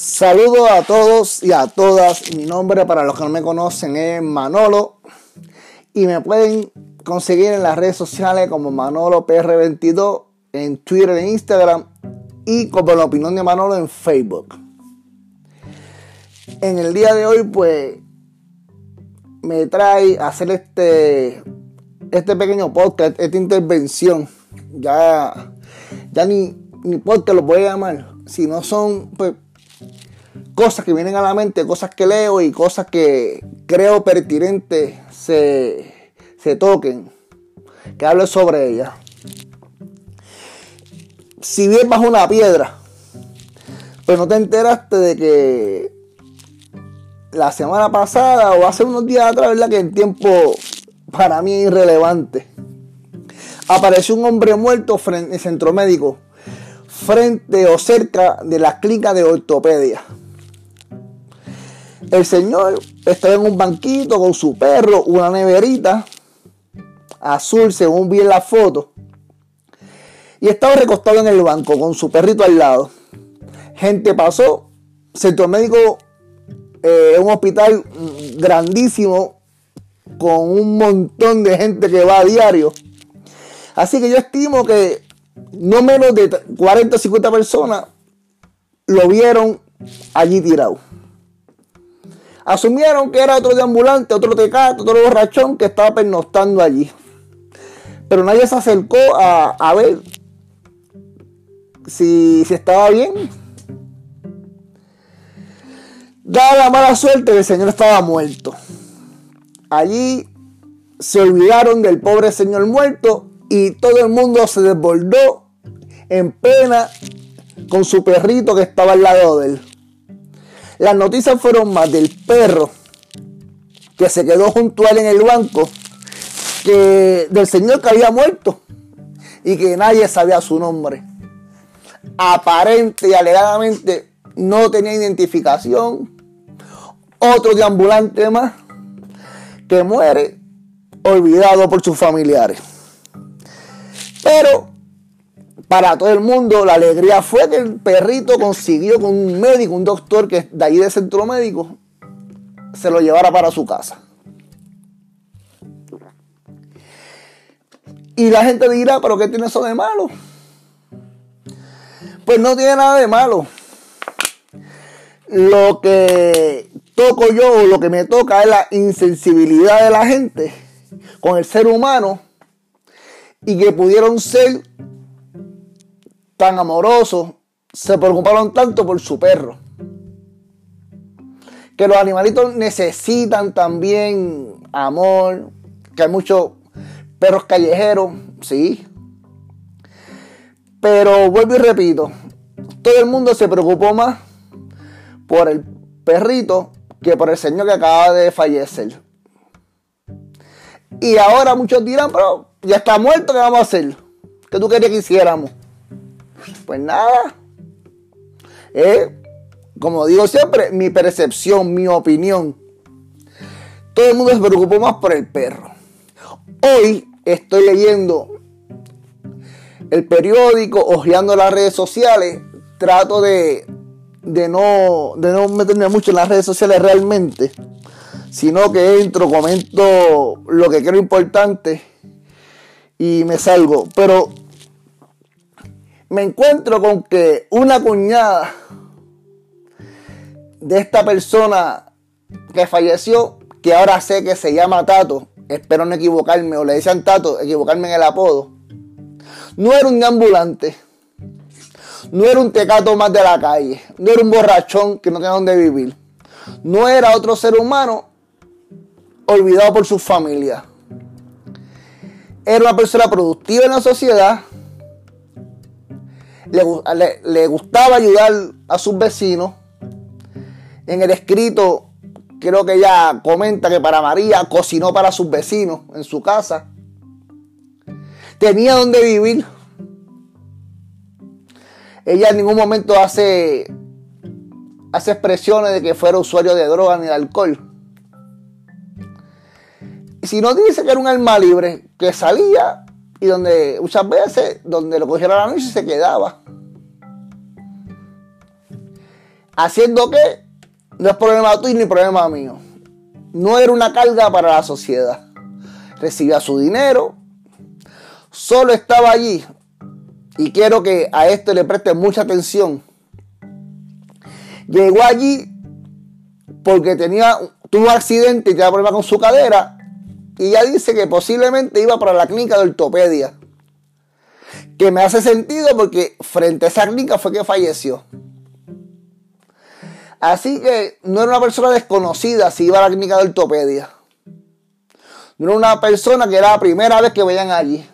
Saludos a todos y a todas. Mi nombre para los que no me conocen es Manolo y me pueden conseguir en las redes sociales como Manolo PR22 en Twitter e Instagram y como la opinión de Manolo en Facebook. En el día de hoy pues me trae a hacer este este pequeño podcast, esta intervención. Ya ya ni ni podcast lo voy a llamar, si no son pues cosas que vienen a la mente, cosas que leo y cosas que creo pertinentes se, toquen, que hable sobre ellas. Si bien bajo una piedra, pero no te enteraste de que la semana pasada o hace unos días atrás, ¿verdad? Que el tiempo para mí es irrelevante. Apareció un hombre muerto en el centro médico, frente o cerca de la clínica de ortopedia. El señor estaba en un banquito con su perro, una neverita azul, según vi en la foto. Y estaba recostado en el banco con su perrito al lado. Gente pasó, centro médico, eh, un hospital grandísimo con un montón de gente que va a diario. Así que yo estimo que no menos de 40 o 50 personas lo vieron allí tirado asumieron que era otro de ambulante, otro tecato, otro borrachón que estaba pernoctando allí. Pero nadie se acercó a, ver si, si, estaba bien. Dada la mala suerte que el señor estaba muerto. Allí se olvidaron del pobre señor muerto y todo el mundo se desbordó en pena con su perrito que estaba al lado de él. Las noticias fueron más del perro que se quedó junto a él en el banco que del señor que había muerto y que nadie sabía su nombre. Aparente y alegadamente no tenía identificación. Otro deambulante más que muere olvidado por sus familiares. Pero para todo el mundo, la alegría fue que el perrito consiguió con un médico, un doctor que de ahí del centro médico, se lo llevara para su casa. Y la gente dirá, pero ¿qué tiene eso de malo? Pues no tiene nada de malo. Lo que toco yo, lo que me toca es la insensibilidad de la gente con el ser humano y que pudieron ser tan amorosos, se preocuparon tanto por su perro. Que los animalitos necesitan también amor, que hay muchos perros callejeros, sí. Pero vuelvo y repito, todo el mundo se preocupó más por el perrito que por el señor que acaba de fallecer. Y ahora muchos dirán, pero ya está muerto, ¿qué vamos a hacer? ¿Qué tú querías que hiciéramos? Pues nada. como digo siempre, mi percepción, mi opinión. Todo el mundo se preocupó más por el perro. Hoy estoy leyendo el periódico, hojeando las redes sociales. Trato de, de, no, de no meterme mucho en las redes sociales realmente. Sino que entro, comento lo que creo importante y me salgo. Pero me encuentro con que una cuñada de esta persona que falleció, que ahora sé que se llama Tato, espero no equivocarme, o le decían Tato, equivocarme en el apodo, no era un ambulante, no era un tecato más de la calle, no era un borrachón que no tenía dónde vivir, no era otro ser humano olvidado por su familia. Era una persona productiva en la sociedad, le, gustaba ayudar a sus vecinos. En el escrito, creo que ella comenta que para María cocinó para sus vecinos en su casa. Tenía donde vivir. Ella en ningún momento hace, hace expresiones de que fuera usuario de droga ni de alcohol. Si no dice que era un alma libre, que salía y donde muchas veces, donde lo cogiera la noche se quedaba. Haciendo que no es problema tuyo ni problema mío. No era una carga para la sociedad. Recibía su dinero. Solo estaba allí. Y quiero que a esto le preste mucha atención. Llegó allí porque tenía, tuvo un accidente y tenía problemas con su cadera. Y ya dice que posiblemente iba para la clínica de ortopedia. Que me hace sentido porque frente a esa clínica fue que falleció. Así que no era una persona desconocida si iba a la clínica de ortopedia. No era una persona que era la primera vez que veían allí.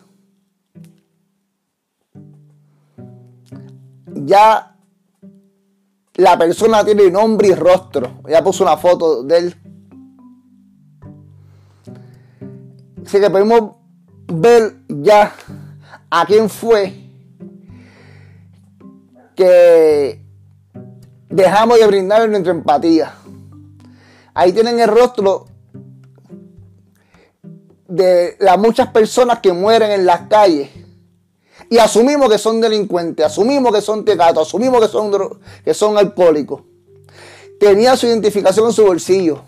Ya la persona tiene nombre y rostro. Ya puso una foto de él. Así que podemos ver ya a quién fue que dejamos de brindar nuestra empatía. Ahí tienen el rostro de las muchas personas que mueren en las calles. Y asumimos que son delincuentes, asumimos que son tecatos, asumimos que son, que son alcohólicos. Tenía su identificación en su bolsillo.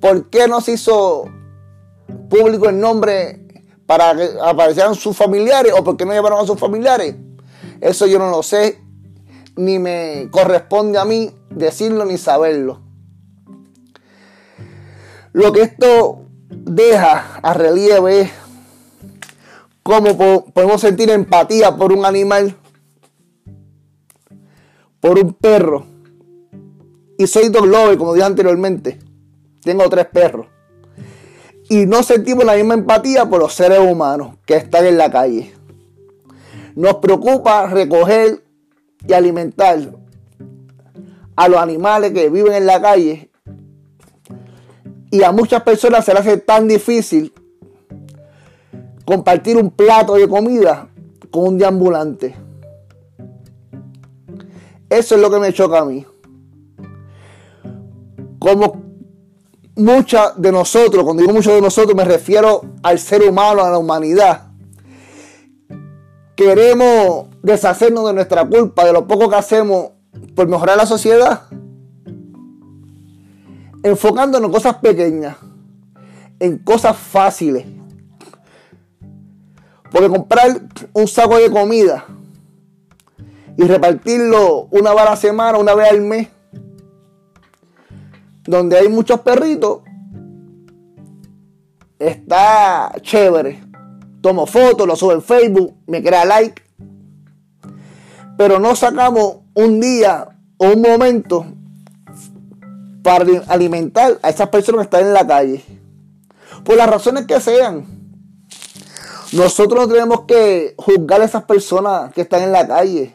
¿Por qué no se hizo público el nombre para que aparecieran sus familiares o por qué no llevaron a sus familiares? Eso yo no lo sé ni me corresponde a mí decirlo ni saberlo. Lo que esto deja a relieve es cómo podemos sentir empatía por un animal, por un perro. Y soy dog como dije anteriormente. Tengo tres perros. Y no sentimos la misma empatía por los seres humanos que están en la calle. Nos preocupa recoger y alimentar a los animales que viven en la calle. Y a muchas personas se les hace tan difícil compartir un plato de comida con un deambulante. Eso es lo que me choca a mí. Como muchas de nosotros, cuando digo muchos de nosotros me refiero al ser humano, a la humanidad, queremos deshacernos de nuestra culpa, de lo poco que hacemos por mejorar la sociedad, enfocándonos en cosas pequeñas, en cosas fáciles. Porque comprar un saco de comida y repartirlo una vez a la semana, una vez al mes, donde hay muchos perritos, está chévere tomo fotos, lo subo en Facebook, me crea like. Pero no sacamos un día o un momento para alimentar a esas personas que están en la calle. Por las razones que sean. Nosotros no tenemos que juzgar a esas personas que están en la calle.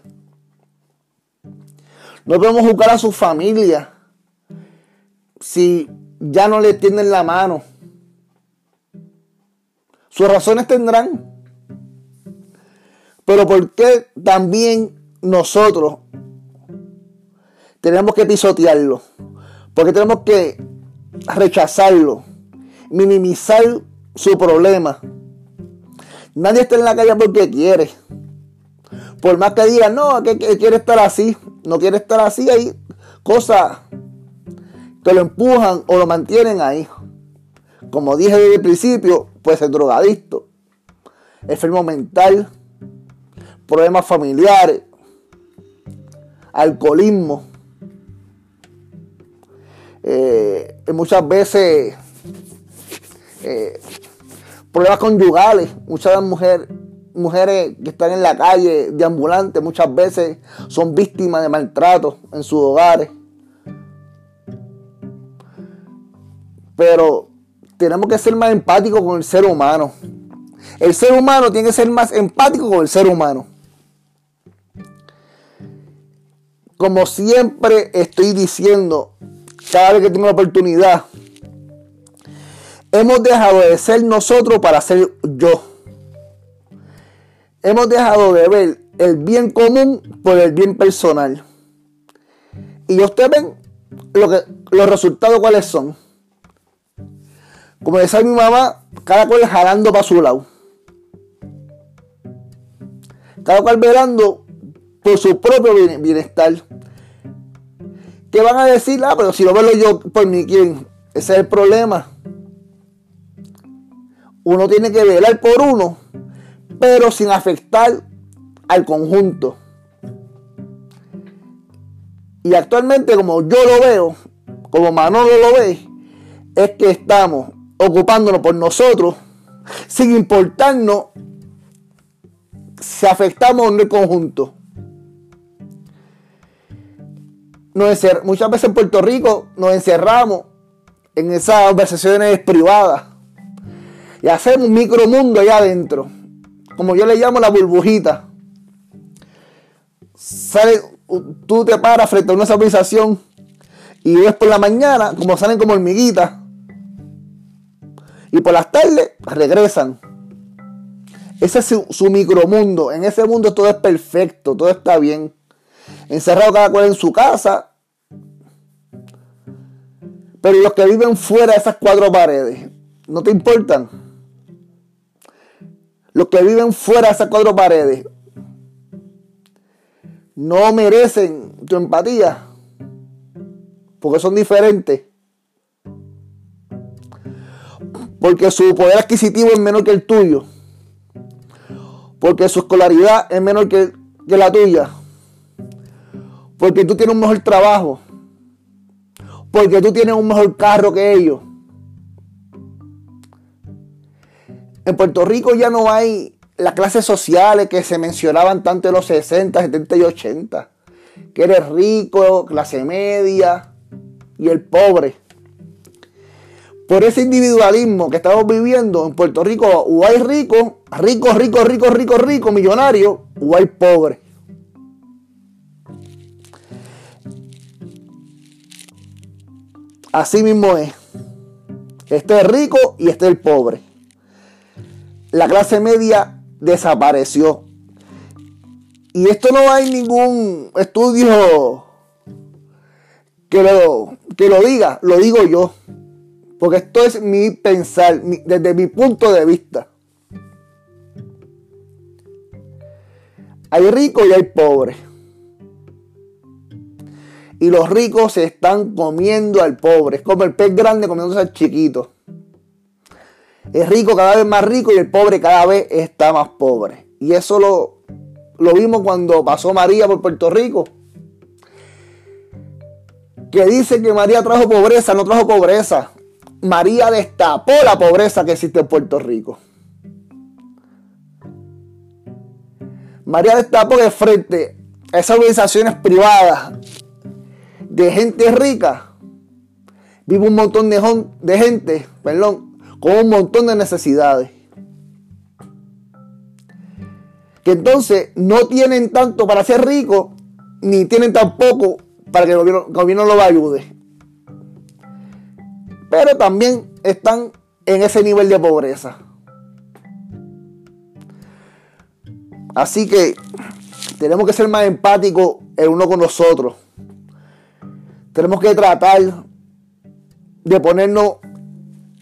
No podemos juzgar a su familia si ya no le tienden la mano sus razones tendrán. Pero ¿por qué también nosotros tenemos que pisotearlo? Porque tenemos que rechazarlo, minimizar su problema. Nadie está en la calle porque quiere. Por más que digan, no, que, quiere estar así, no quiere estar así, hay cosas que lo empujan o lo mantienen ahí. Como dije desde el principio, puede ser drogadicto, enfermo mental, problemas familiares, alcoholismo. Eh, muchas veces eh, problemas conyugales, muchas mujeres mujeres que están en la calle de ambulantes muchas veces son víctimas de maltrato en sus hogares. Pero tenemos que ser más empáticos con el ser humano. El ser humano tiene que ser más empático con el ser humano. Como siempre estoy diciendo, cada vez que tengo la oportunidad, hemos dejado de ser nosotros para ser yo. Hemos dejado de ver el bien común por el bien personal. Y ustedes ven lo que, los resultados cuáles son. Como decía mi mamá, cada cual jalando para su lado. Cada cual velando por su propio bienestar. ¿Qué van a decir? Ah, pero si lo veo yo por mí, ¿quién? Ese es el problema. Uno tiene que velar por uno, pero sin afectar al conjunto. Y actualmente, como yo lo veo, como Manolo lo ve, es que estamos ocupándonos por nosotros sin importarnos si afectamos en el conjunto. muchas veces en Puerto Rico nos encerramos en esas conversaciones privadas y hacemos un micromundo allá adentro, como yo le llamo la burbujita. Sale, tú te paras frente a una civilización y ves por la mañana como salen como hormiguitas y por las tardes regresan. Ese es su, su, micromundo. En ese mundo todo es perfecto, todo está bien. Encerrado cada cual en su casa. Pero los que viven fuera de esas cuatro paredes, ¿no te importan? Los que viven fuera de esas cuatro paredes, no merecen tu empatía. Porque son diferentes. Porque su poder adquisitivo es menor que el tuyo. Porque su escolaridad es menor que, la tuya. Porque tú tienes un mejor trabajo. Porque tú tienes un mejor carro que ellos. En Puerto Rico ya no hay las clases sociales que se mencionaban tanto en los 60, 70 y 80. Que eres rico, clase media y el pobre por ese individualismo que estamos viviendo en Puerto Rico, o hay ricos, ricos, ricos, ricos, ricos, ricos, millonarios, o hay pobres. Así mismo es. Este es rico y este es el pobre. La clase media desapareció. Y esto no hay ningún estudio que lo, que lo diga, lo digo yo. Porque esto es mi pensar, desde mi punto de vista. Hay ricos y hay pobres. Y los ricos se están comiendo al pobre. Es como el pez grande comiéndose al chiquito. El rico cada vez más rico y el pobre cada vez está más pobre. Y eso lo, lo vimos cuando pasó María por Puerto Rico. Que dice que María trajo pobreza, no trajo pobreza. María destapó la pobreza que existe en Puerto Rico. María destapó que frente a esas organizaciones privadas de gente rica, vive un montón de, gente, perdón, con un montón de necesidades. Que entonces no tienen tanto para ser ricos, ni tienen tampoco para que el gobierno, el gobierno los ayude pero también están en ese nivel de pobreza. Así que tenemos que ser más empáticos el uno con nosotros. Tenemos que tratar de ponernos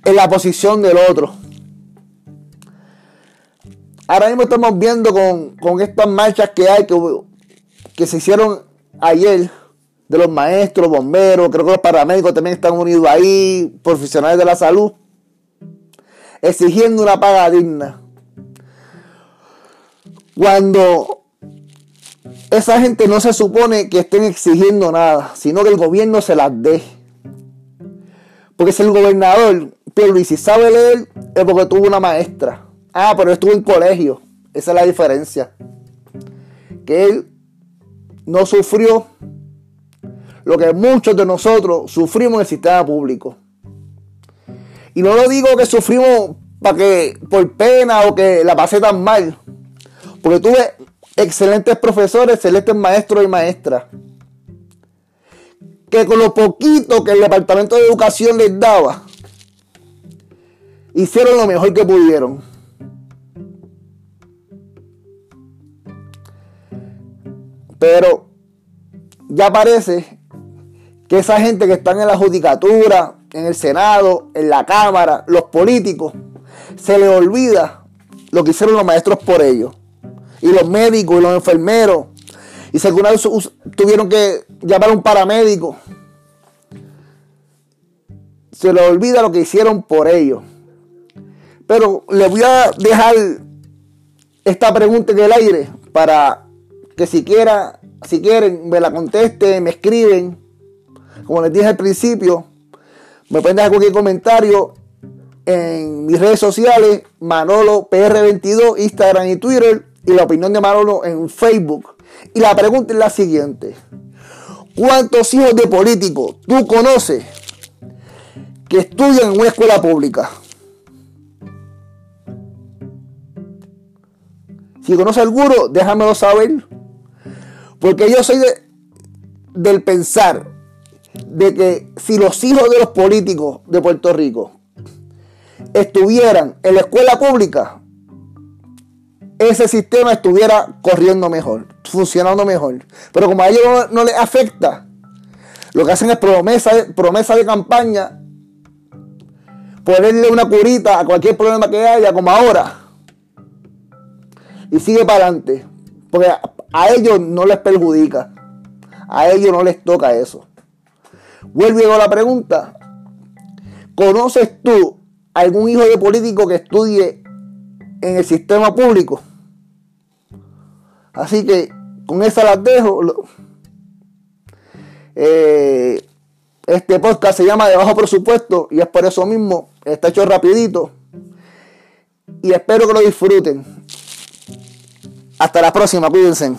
en la posición del otro. Ahora mismo estamos viendo con, estas marchas que hay, que, que se hicieron ayer de los maestros, bomberos, creo que los paramédicos también están unidos ahí, profesionales de la salud, exigiendo una paga digna. Cuando esa gente no se supone que estén exigiendo nada, sino que el gobierno se las dé. Porque si el gobernador, si sabe leer, es porque tuvo una maestra. Ah, pero estuvo en colegio. Esa es la diferencia. Que él no sufrió lo que muchos de nosotros sufrimos en el sistema público. Y no lo digo que sufrimos para que por pena o que la pasé tan mal, porque tuve excelentes profesores, excelentes maestros y maestras, que con lo poquito que el Departamento de Educación les daba, hicieron lo mejor que pudieron. Pero ya parece que esa gente que están en la judicatura, en el Senado, en la Cámara, los políticos, se les olvida lo que hicieron los maestros por ellos. Y los médicos y los enfermeros. Y si alguna vez tuvieron que llamar a un paramédico se les olvida lo que hicieron por ellos. Pero les voy a dejar esta pregunta en el aire para que si, si quieren me la contesten, me escriben. Como les dije al principio, me pueden dejar cualquier comentario en mis redes sociales, Manolo PR22, Instagram y Twitter, y la opinión de Manolo en Facebook. Y la pregunta es la siguiente. ¿Cuántos hijos de políticos tú conoces que estudian en una escuela pública? Si conoces alguno, déjamelo saber. Porque yo soy del pensar de que si los hijos de los políticos de Puerto Rico estuvieran en la escuela pública, ese sistema estuviera corriendo mejor, funcionando mejor. Pero como a ellos no, les afecta, lo que hacen es promesa, promesa de campaña, ponerle una curita a cualquier problema que haya, como ahora, y sigue para adelante. Porque a ellos no les perjudica, a ellos no les toca eso. Vuelvo a la pregunta. ¿Conoces tú algún hijo de político que estudie en el sistema público? Así que con esa las dejo. Eh, este podcast se llama De bajo presupuesto y es por eso mismo. Está hecho rapidito. Y espero que lo disfruten. Hasta la próxima, cuídense.